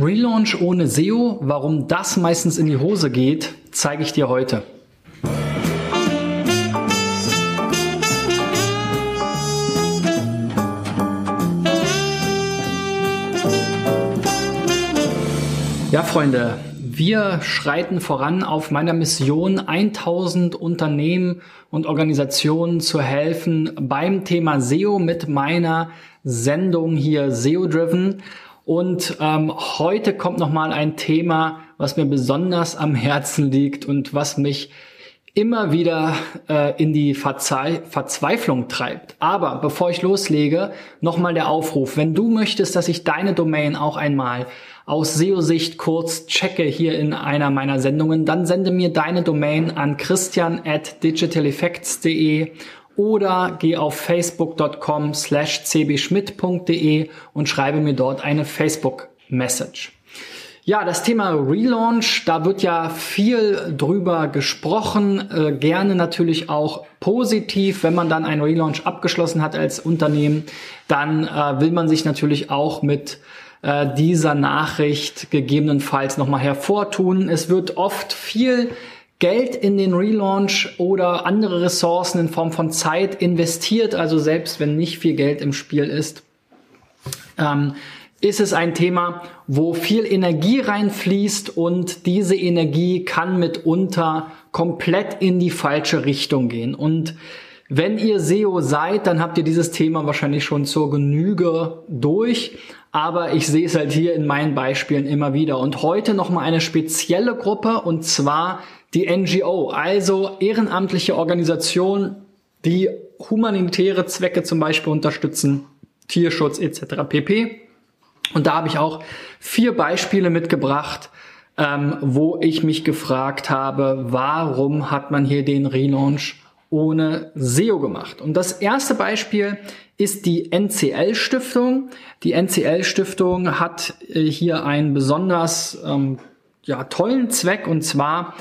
Relaunch ohne SEO, warum das meistens in die Hose geht, zeige ich dir heute. Ja, Freunde, wir schreiten voran auf meiner Mission, 1000 Unternehmen und Organisationen zu helfen beim Thema SEO mit meiner Sendung hier SEO Driven. Und ähm, heute kommt nochmal ein Thema, was mir besonders am Herzen liegt und was mich immer wieder äh, in die Verzei Verzweiflung treibt. Aber bevor ich loslege, nochmal der Aufruf. Wenn du möchtest, dass ich deine Domain auch einmal aus SEO-Sicht kurz checke hier in einer meiner Sendungen, dann sende mir deine Domain an christian at digitaleffects.de oder geh auf facebook.com slash cbschmidt.de und schreibe mir dort eine Facebook-Message. Ja, das Thema Relaunch, da wird ja viel drüber gesprochen, äh, gerne natürlich auch positiv. Wenn man dann einen Relaunch abgeschlossen hat als Unternehmen, dann äh, will man sich natürlich auch mit äh, dieser Nachricht gegebenenfalls nochmal hervortun. Es wird oft viel Geld in den Relaunch oder andere Ressourcen in Form von Zeit investiert, also selbst wenn nicht viel Geld im Spiel ist, ähm, ist es ein Thema, wo viel Energie reinfließt und diese Energie kann mitunter komplett in die falsche Richtung gehen. Und wenn ihr SEO seid, dann habt ihr dieses Thema wahrscheinlich schon zur Genüge durch. Aber ich sehe es halt hier in meinen Beispielen immer wieder. Und heute nochmal eine spezielle Gruppe und zwar die NGO, also ehrenamtliche Organisation, die humanitäre Zwecke zum Beispiel unterstützen, Tierschutz etc. pp. Und da habe ich auch vier Beispiele mitgebracht, ähm, wo ich mich gefragt habe, warum hat man hier den Relaunch ohne SEO gemacht? Und das erste Beispiel ist die NCL Stiftung. Die NCL Stiftung hat äh, hier einen besonders ähm, ja, tollen Zweck und zwar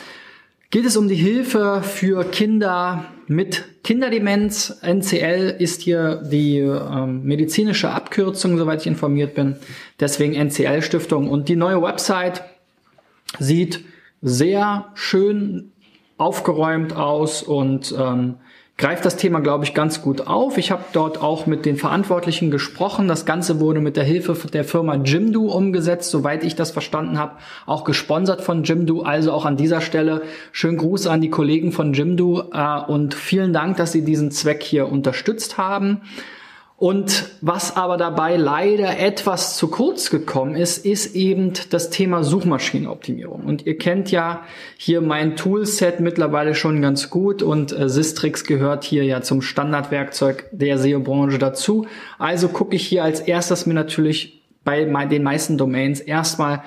geht es um die Hilfe für Kinder mit Kinderdemenz. NCL ist hier die ähm, medizinische Abkürzung, soweit ich informiert bin. Deswegen NCL Stiftung. Und die neue Website sieht sehr schön aufgeräumt aus und ähm, greift das Thema, glaube ich, ganz gut auf. Ich habe dort auch mit den Verantwortlichen gesprochen. Das Ganze wurde mit der Hilfe der Firma Jimdo umgesetzt, soweit ich das verstanden habe, auch gesponsert von Jimdo. Also auch an dieser Stelle schönen Gruß an die Kollegen von Jimdo äh, und vielen Dank, dass sie diesen Zweck hier unterstützt haben. Und was aber dabei leider etwas zu kurz gekommen ist, ist eben das Thema Suchmaschinenoptimierung. Und ihr kennt ja hier mein Toolset mittlerweile schon ganz gut und äh, Sistrix gehört hier ja zum Standardwerkzeug der SEO-Branche dazu. Also gucke ich hier als erstes mir natürlich bei den meisten Domains erstmal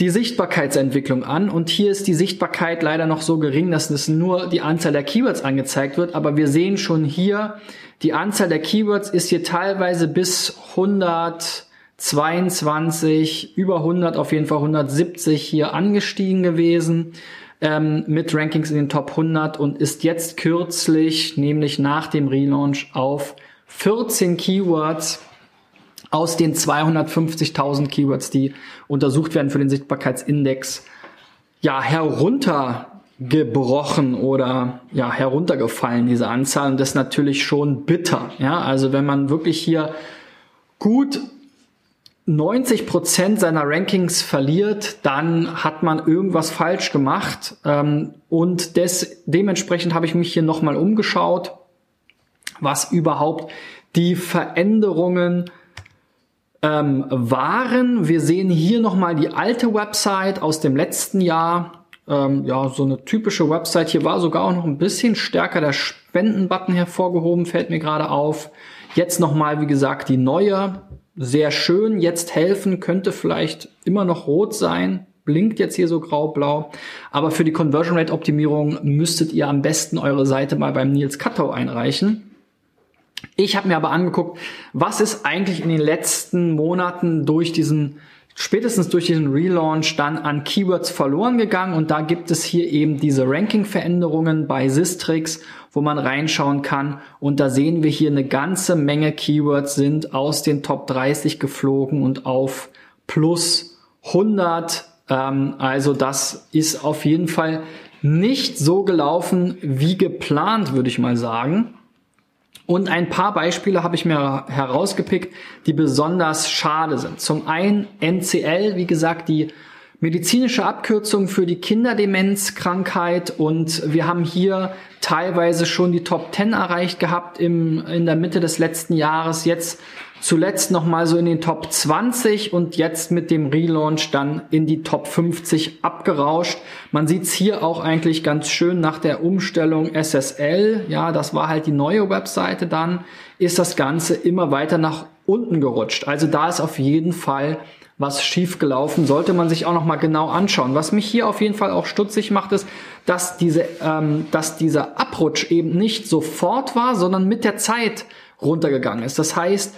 die Sichtbarkeitsentwicklung an. Und hier ist die Sichtbarkeit leider noch so gering, dass es nur die Anzahl der Keywords angezeigt wird, aber wir sehen schon hier, die Anzahl der Keywords ist hier teilweise bis 122, über 100, auf jeden Fall 170 hier angestiegen gewesen ähm, mit Rankings in den Top 100 und ist jetzt kürzlich, nämlich nach dem Relaunch, auf 14 Keywords aus den 250.000 Keywords, die untersucht werden für den Sichtbarkeitsindex, ja, herunter gebrochen oder ja heruntergefallen diese Anzahl und das ist natürlich schon bitter ja also wenn man wirklich hier gut 90 Prozent seiner Rankings verliert, dann hat man irgendwas falsch gemacht. Ähm, und des, dementsprechend habe ich mich hier nochmal umgeschaut, was überhaupt die Veränderungen ähm, waren. Wir sehen hier nochmal die alte Website aus dem letzten Jahr ähm, ja, so eine typische Website. Hier war sogar auch noch ein bisschen stärker der Spendenbutton hervorgehoben, fällt mir gerade auf. Jetzt nochmal, wie gesagt, die neue. Sehr schön. Jetzt helfen könnte vielleicht immer noch rot sein. Blinkt jetzt hier so grau-blau. Aber für die Conversion Rate Optimierung müsstet ihr am besten eure Seite mal beim Nils Kattau einreichen. Ich habe mir aber angeguckt, was ist eigentlich in den letzten Monaten durch diesen spätestens durch diesen Relaunch dann an Keywords verloren gegangen und da gibt es hier eben diese Ranking-Veränderungen bei Sistrix, wo man reinschauen kann und da sehen wir hier eine ganze Menge Keywords sind aus den Top 30 geflogen und auf plus 100. Ähm, also das ist auf jeden Fall nicht so gelaufen wie geplant, würde ich mal sagen. Und ein paar Beispiele habe ich mir herausgepickt, die besonders schade sind. Zum einen NCL, wie gesagt, die medizinische Abkürzung für die Kinderdemenzkrankheit und wir haben hier teilweise schon die Top 10 erreicht gehabt im, in der Mitte des letzten Jahres. Jetzt zuletzt nochmal so in den Top 20 und jetzt mit dem Relaunch dann in die Top 50 abgerauscht. Man sieht's hier auch eigentlich ganz schön nach der Umstellung SSL. Ja, das war halt die neue Webseite dann, ist das Ganze immer weiter nach unten gerutscht. Also da ist auf jeden Fall was schief gelaufen, sollte man sich auch noch mal genau anschauen. Was mich hier auf jeden Fall auch stutzig macht, ist, dass diese, ähm, dass dieser Abrutsch eben nicht sofort war, sondern mit der Zeit runtergegangen ist. Das heißt,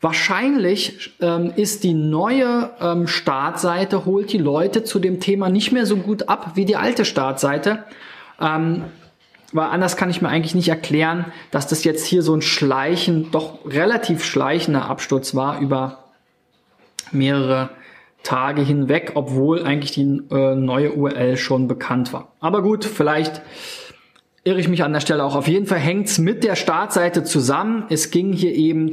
Wahrscheinlich ähm, ist die neue ähm, Startseite, holt die Leute zu dem Thema nicht mehr so gut ab wie die alte Startseite. Ähm, weil anders kann ich mir eigentlich nicht erklären, dass das jetzt hier so ein schleichen, doch relativ schleichender Absturz war über mehrere Tage hinweg, obwohl eigentlich die äh, neue URL schon bekannt war. Aber gut, vielleicht irre ich mich an der Stelle auch. Auf jeden Fall hängt's mit der Startseite zusammen. Es ging hier eben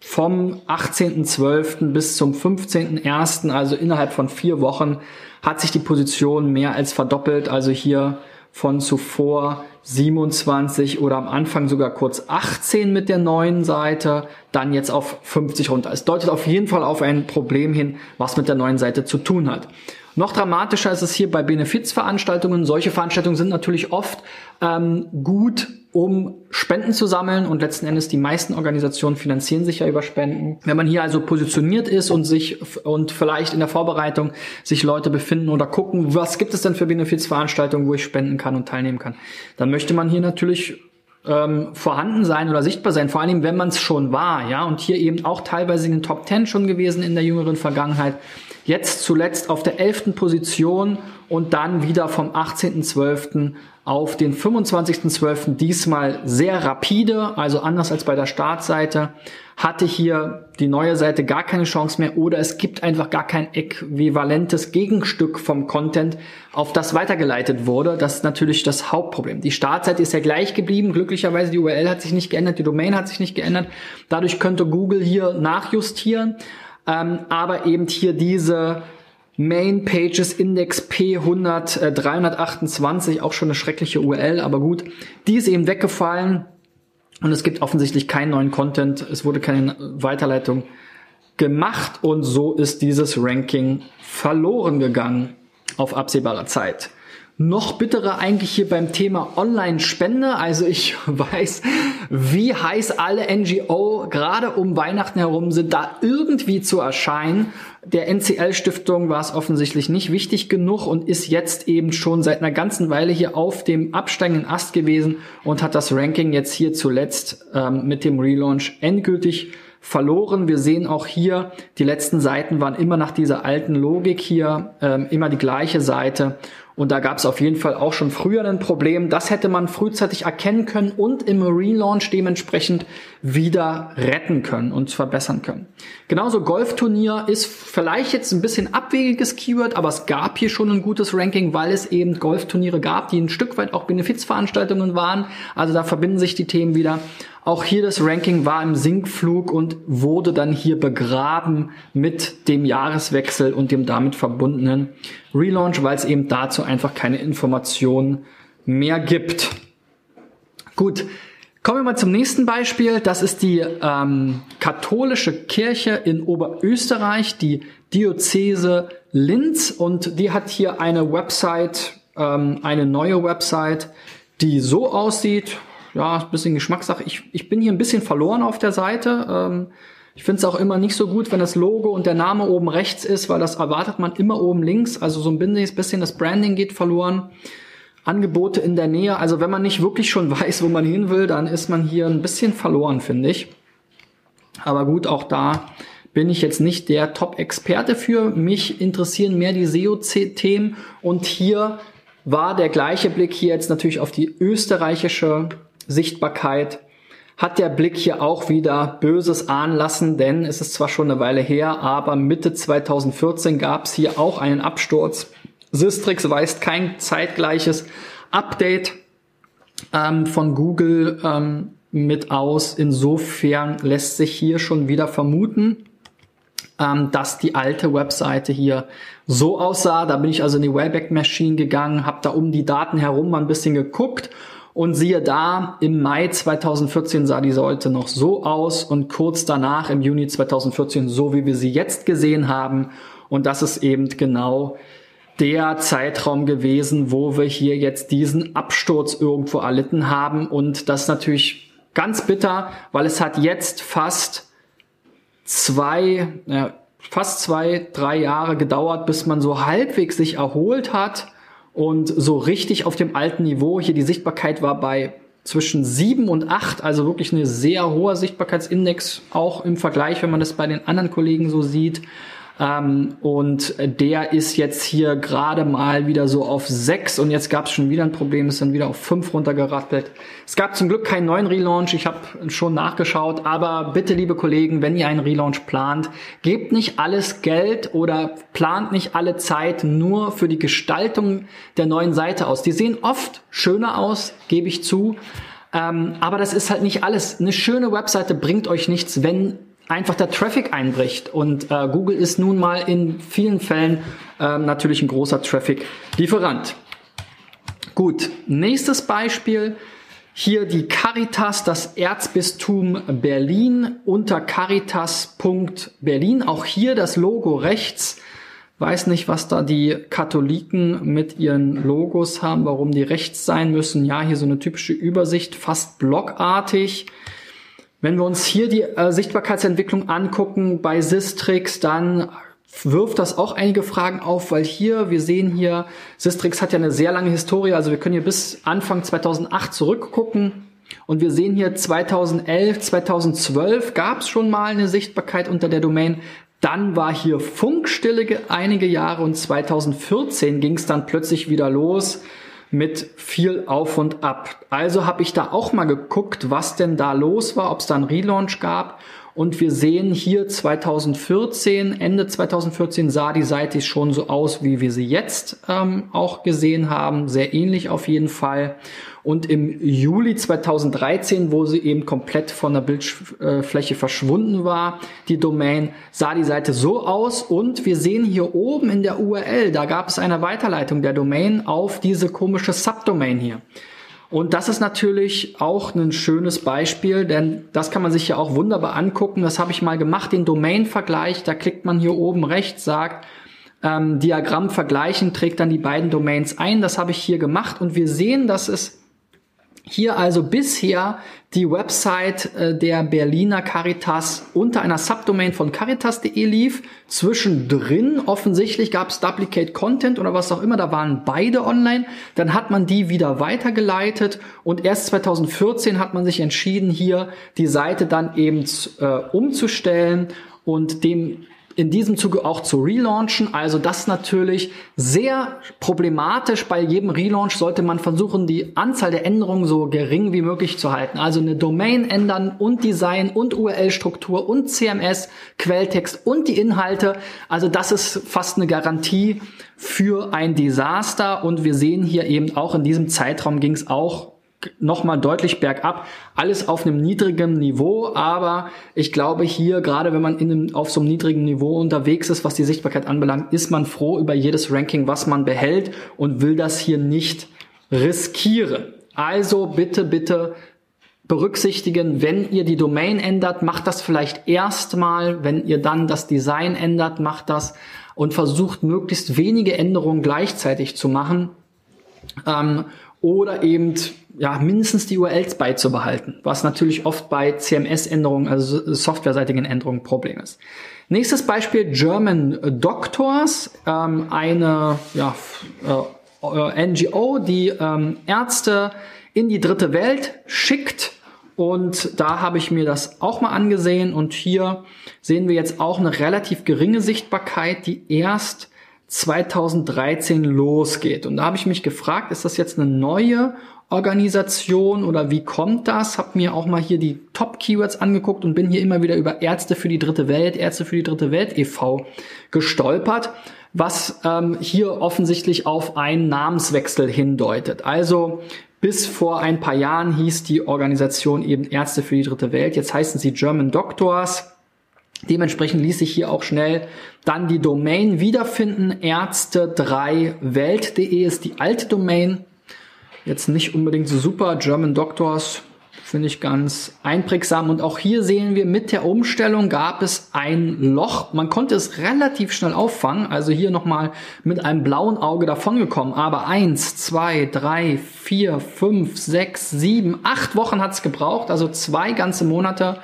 vom 18.12. bis zum 15.01., also innerhalb von vier Wochen, hat sich die Position mehr als verdoppelt. Also hier von zuvor 27 oder am Anfang sogar kurz 18 mit der neuen Seite, dann jetzt auf 50 runter. Es deutet auf jeden Fall auf ein Problem hin, was mit der neuen Seite zu tun hat. Noch dramatischer ist es hier bei Benefizveranstaltungen. Solche Veranstaltungen sind natürlich oft ähm, gut, um Spenden zu sammeln und letzten Endes die meisten Organisationen finanzieren sich ja über Spenden. Wenn man hier also positioniert ist und sich und vielleicht in der Vorbereitung sich Leute befinden oder gucken, was gibt es denn für Benefizveranstaltungen, wo ich spenden kann und teilnehmen kann, dann möchte man hier natürlich ähm, vorhanden sein oder sichtbar sein, vor allem wenn man es schon war, ja, und hier eben auch teilweise in den Top 10 schon gewesen in der jüngeren Vergangenheit. Jetzt zuletzt auf der 11. Position und dann wieder vom 18.12. auf den 25.12. diesmal sehr rapide, also anders als bei der Startseite, hatte hier die neue Seite gar keine Chance mehr oder es gibt einfach gar kein äquivalentes Gegenstück vom Content, auf das weitergeleitet wurde. Das ist natürlich das Hauptproblem. Die Startseite ist ja gleich geblieben. Glücklicherweise die URL hat sich nicht geändert, die Domain hat sich nicht geändert. Dadurch könnte Google hier nachjustieren ähm, aber eben hier diese Main Pages Index P100 äh, 328, auch schon eine schreckliche URL, aber gut, die ist eben weggefallen und es gibt offensichtlich keinen neuen Content, es wurde keine Weiterleitung gemacht und so ist dieses Ranking verloren gegangen auf absehbare Zeit. Noch bitterer eigentlich hier beim Thema Online-Spende. Also ich weiß, wie heiß alle NGO gerade um Weihnachten herum sind, da irgendwie zu erscheinen. Der NCL-Stiftung war es offensichtlich nicht wichtig genug und ist jetzt eben schon seit einer ganzen Weile hier auf dem absteigenden Ast gewesen und hat das Ranking jetzt hier zuletzt ähm, mit dem Relaunch endgültig verloren. Wir sehen auch hier, die letzten Seiten waren immer nach dieser alten Logik hier, ähm, immer die gleiche Seite. Und da gab es auf jeden Fall auch schon früher ein Problem. Das hätte man frühzeitig erkennen können und im Relaunch dementsprechend wieder retten können und verbessern können. Genauso Golfturnier ist vielleicht jetzt ein bisschen abwegiges Keyword, aber es gab hier schon ein gutes Ranking, weil es eben Golfturniere gab, die ein Stück weit auch Benefizveranstaltungen waren. Also da verbinden sich die Themen wieder. Auch hier das Ranking war im Sinkflug und wurde dann hier begraben mit dem Jahreswechsel und dem damit verbundenen Relaunch, weil es eben dazu einfach keine Informationen mehr gibt. Gut, kommen wir mal zum nächsten Beispiel. Das ist die ähm, katholische Kirche in Oberösterreich, die Diözese Linz und die hat hier eine Website, ähm, eine neue Website, die so aussieht ja, ein bisschen Geschmackssache. Ich, ich bin hier ein bisschen verloren auf der Seite. Ähm, ich finde es auch immer nicht so gut, wenn das Logo und der Name oben rechts ist, weil das erwartet man immer oben links. Also so ein bisschen das Branding geht verloren. Angebote in der Nähe. Also wenn man nicht wirklich schon weiß, wo man hin will, dann ist man hier ein bisschen verloren, finde ich. Aber gut, auch da bin ich jetzt nicht der Top-Experte für. Mich interessieren mehr die SEO-Themen und hier war der gleiche Blick hier jetzt natürlich auf die österreichische Sichtbarkeit hat der Blick hier auch wieder Böses ahnen lassen, denn es ist zwar schon eine Weile her, aber Mitte 2014 gab es hier auch einen Absturz. Sistrix weist kein zeitgleiches Update ähm, von Google ähm, mit aus. Insofern lässt sich hier schon wieder vermuten, ähm, dass die alte Webseite hier so aussah. Da bin ich also in die Wayback Machine gegangen, habe da um die Daten herum mal ein bisschen geguckt und siehe da, im Mai 2014 sah die Seite noch so aus und kurz danach im Juni 2014 so, wie wir sie jetzt gesehen haben. Und das ist eben genau der Zeitraum gewesen, wo wir hier jetzt diesen Absturz irgendwo erlitten haben. Und das ist natürlich ganz bitter, weil es hat jetzt fast zwei, ja, fast zwei, drei Jahre gedauert, bis man so halbwegs sich erholt hat und so richtig auf dem alten Niveau. Hier die Sichtbarkeit war bei zwischen sieben und acht, also wirklich eine sehr hoher Sichtbarkeitsindex, auch im Vergleich, wenn man das bei den anderen Kollegen so sieht. Ähm, und der ist jetzt hier gerade mal wieder so auf sechs und jetzt gab es schon wieder ein Problem, ist dann wieder auf fünf runtergerattelt. Es gab zum Glück keinen neuen Relaunch, ich habe schon nachgeschaut, aber bitte, liebe Kollegen, wenn ihr einen Relaunch plant, gebt nicht alles Geld oder plant nicht alle Zeit nur für die Gestaltung der neuen Seite aus. Die sehen oft schöner aus, gebe ich zu. Ähm, aber das ist halt nicht alles. Eine schöne Webseite bringt euch nichts, wenn einfach der Traffic einbricht. Und äh, Google ist nun mal in vielen Fällen äh, natürlich ein großer Traffic-Lieferant. Gut, nächstes Beispiel. Hier die Caritas, das Erzbistum Berlin unter caritas.berlin. Auch hier das Logo rechts. Weiß nicht, was da die Katholiken mit ihren Logos haben, warum die rechts sein müssen. Ja, hier so eine typische Übersicht, fast blockartig. Wenn wir uns hier die äh, Sichtbarkeitsentwicklung angucken bei Sistrix, dann wirft das auch einige Fragen auf, weil hier, wir sehen hier, Sistrix hat ja eine sehr lange Historie, also wir können hier bis Anfang 2008 zurückgucken. Und wir sehen hier 2011, 2012 gab es schon mal eine Sichtbarkeit unter der Domain. Dann war hier Funkstille einige Jahre und 2014 ging es dann plötzlich wieder los mit viel Auf und Ab. Also habe ich da auch mal geguckt, was denn da los war, ob es da einen Relaunch gab. Und wir sehen hier 2014, Ende 2014 sah die Seite schon so aus, wie wir sie jetzt ähm, auch gesehen haben. Sehr ähnlich auf jeden Fall. Und im Juli 2013, wo sie eben komplett von der Bildfläche verschwunden war, die Domain, sah die Seite so aus. Und wir sehen hier oben in der URL, da gab es eine Weiterleitung der Domain auf diese komische Subdomain hier. Und das ist natürlich auch ein schönes Beispiel, denn das kann man sich ja auch wunderbar angucken. Das habe ich mal gemacht, den Domain-Vergleich. Da klickt man hier oben rechts, sagt ähm, Diagramm vergleichen, trägt dann die beiden Domains ein. Das habe ich hier gemacht und wir sehen, dass es hier also bisher die Website äh, der Berliner Caritas unter einer Subdomain von caritas.de lief. Zwischendrin offensichtlich gab es Duplicate Content oder was auch immer, da waren beide online. Dann hat man die wieder weitergeleitet und erst 2014 hat man sich entschieden, hier die Seite dann eben äh, umzustellen und dem in diesem Zuge auch zu relaunchen. Also das natürlich sehr problematisch. Bei jedem Relaunch sollte man versuchen, die Anzahl der Änderungen so gering wie möglich zu halten. Also eine Domain ändern und Design und URL-Struktur und CMS, Quelltext und die Inhalte. Also das ist fast eine Garantie für ein Desaster. Und wir sehen hier eben auch in diesem Zeitraum ging es auch nochmal deutlich bergab. Alles auf einem niedrigen Niveau, aber ich glaube hier, gerade wenn man in einem, auf so einem niedrigen Niveau unterwegs ist, was die Sichtbarkeit anbelangt, ist man froh über jedes Ranking, was man behält und will das hier nicht riskieren. Also bitte, bitte berücksichtigen, wenn ihr die Domain ändert, macht das vielleicht erstmal, wenn ihr dann das Design ändert, macht das und versucht möglichst wenige Änderungen gleichzeitig zu machen. Ähm, oder eben ja, mindestens die URLs beizubehalten, was natürlich oft bei CMS-Änderungen, also softwareseitigen Änderungen, Problem ist. Nächstes Beispiel German Doctors, ähm, eine ja, äh, NGO, die ähm, Ärzte in die dritte Welt schickt. Und da habe ich mir das auch mal angesehen. Und hier sehen wir jetzt auch eine relativ geringe Sichtbarkeit, die erst 2013 losgeht. Und da habe ich mich gefragt, ist das jetzt eine neue Organisation oder wie kommt das? Hab mir auch mal hier die Top-Keywords angeguckt und bin hier immer wieder über Ärzte für die dritte Welt, Ärzte für die dritte Welt e.V. gestolpert, was ähm, hier offensichtlich auf einen Namenswechsel hindeutet. Also bis vor ein paar Jahren hieß die Organisation eben Ärzte für die dritte Welt. Jetzt heißen sie German Doctors. Dementsprechend ließ sich hier auch schnell dann die Domain wiederfinden. Ärzte3welt.de ist die alte Domain. Jetzt nicht unbedingt so super. German Doctors finde ich ganz einprägsam. Und auch hier sehen wir, mit der Umstellung gab es ein Loch. Man konnte es relativ schnell auffangen. Also hier nochmal mit einem blauen Auge davongekommen. Aber eins, zwei, drei, vier, fünf, sechs, sieben, acht Wochen hat es gebraucht. Also zwei ganze Monate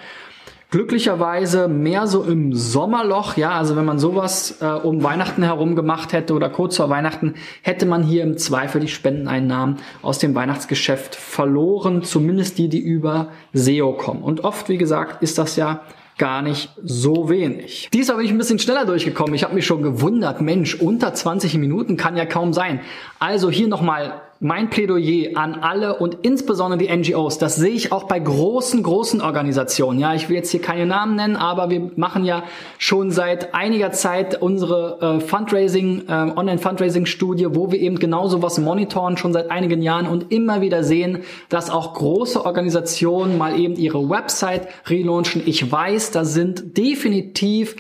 glücklicherweise mehr so im Sommerloch, ja, also wenn man sowas äh, um Weihnachten herum gemacht hätte oder kurz vor Weihnachten, hätte man hier im Zweifel die Spendeneinnahmen aus dem Weihnachtsgeschäft verloren, zumindest die, die über SEO kommen. Und oft, wie gesagt, ist das ja gar nicht so wenig. Diesmal bin ich ein bisschen schneller durchgekommen. Ich habe mich schon gewundert, Mensch, unter 20 Minuten kann ja kaum sein. Also hier nochmal mein Plädoyer an alle und insbesondere die NGOs, das sehe ich auch bei großen, großen Organisationen. Ja, ich will jetzt hier keine Namen nennen, aber wir machen ja schon seit einiger Zeit unsere äh, Fundraising, äh, Online-Fundraising-Studie, wo wir eben genau sowas monitoren, schon seit einigen Jahren und immer wieder sehen, dass auch große Organisationen mal eben ihre Website relaunchen. Ich weiß, da sind definitiv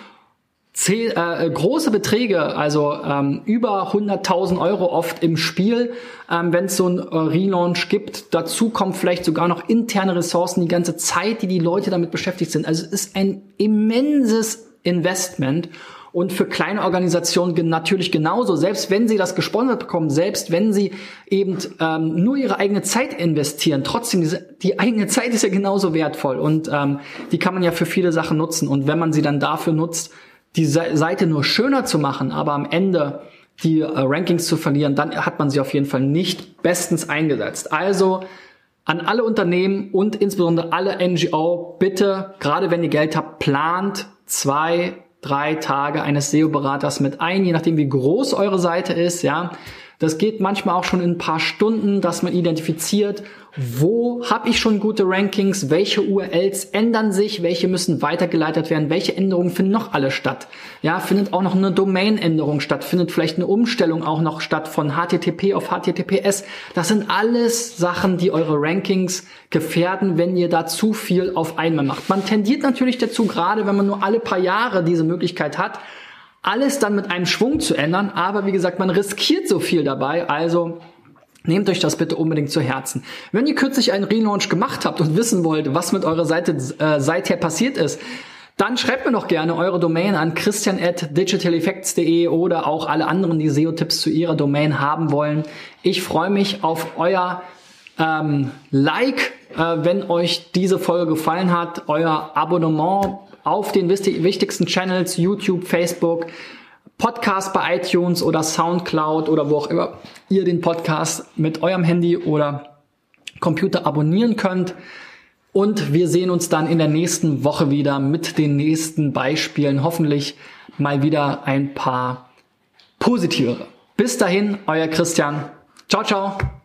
Zähl, äh, große Beträge, also ähm, über 100.000 Euro oft im Spiel, ähm, wenn es so ein äh, Relaunch gibt. Dazu kommt vielleicht sogar noch interne Ressourcen, die ganze Zeit, die die Leute damit beschäftigt sind. Also es ist ein immenses Investment und für kleine Organisationen natürlich genauso. Selbst wenn sie das gesponsert bekommen, selbst wenn sie eben ähm, nur ihre eigene Zeit investieren, trotzdem diese, die eigene Zeit ist ja genauso wertvoll und ähm, die kann man ja für viele Sachen nutzen. Und wenn man sie dann dafür nutzt, die Seite nur schöner zu machen, aber am Ende die äh, Rankings zu verlieren, dann hat man sie auf jeden Fall nicht bestens eingesetzt. Also an alle Unternehmen und insbesondere alle NGO, bitte, gerade wenn ihr Geld habt, plant zwei, drei Tage eines SEO-Beraters mit ein, je nachdem wie groß eure Seite ist, ja. Das geht manchmal auch schon in ein paar Stunden, dass man identifiziert, wo habe ich schon gute Rankings, welche URLs ändern sich, welche müssen weitergeleitet werden, welche Änderungen finden noch alle statt. Ja, findet auch noch eine Domain-Änderung statt, findet vielleicht eine Umstellung auch noch statt von HTTP auf HTTPS. Das sind alles Sachen, die eure Rankings gefährden, wenn ihr da zu viel auf einmal macht. Man tendiert natürlich dazu, gerade wenn man nur alle paar Jahre diese Möglichkeit hat, alles dann mit einem Schwung zu ändern. Aber wie gesagt, man riskiert so viel dabei. Also Nehmt euch das bitte unbedingt zu Herzen. Wenn ihr kürzlich einen Relaunch gemacht habt und wissen wollt, was mit eurer Seite äh, seither passiert ist, dann schreibt mir doch gerne eure Domain an christian at digitaleffects.de oder auch alle anderen, die SEO-Tipps zu ihrer Domain haben wollen. Ich freue mich auf euer ähm, Like, äh, wenn euch diese Folge gefallen hat, euer Abonnement auf den wichtigsten Channels, YouTube, Facebook, Podcast bei iTunes oder Soundcloud oder wo auch immer ihr den Podcast mit eurem Handy oder Computer abonnieren könnt. Und wir sehen uns dann in der nächsten Woche wieder mit den nächsten Beispielen. Hoffentlich mal wieder ein paar positivere. Bis dahin, euer Christian. Ciao, ciao.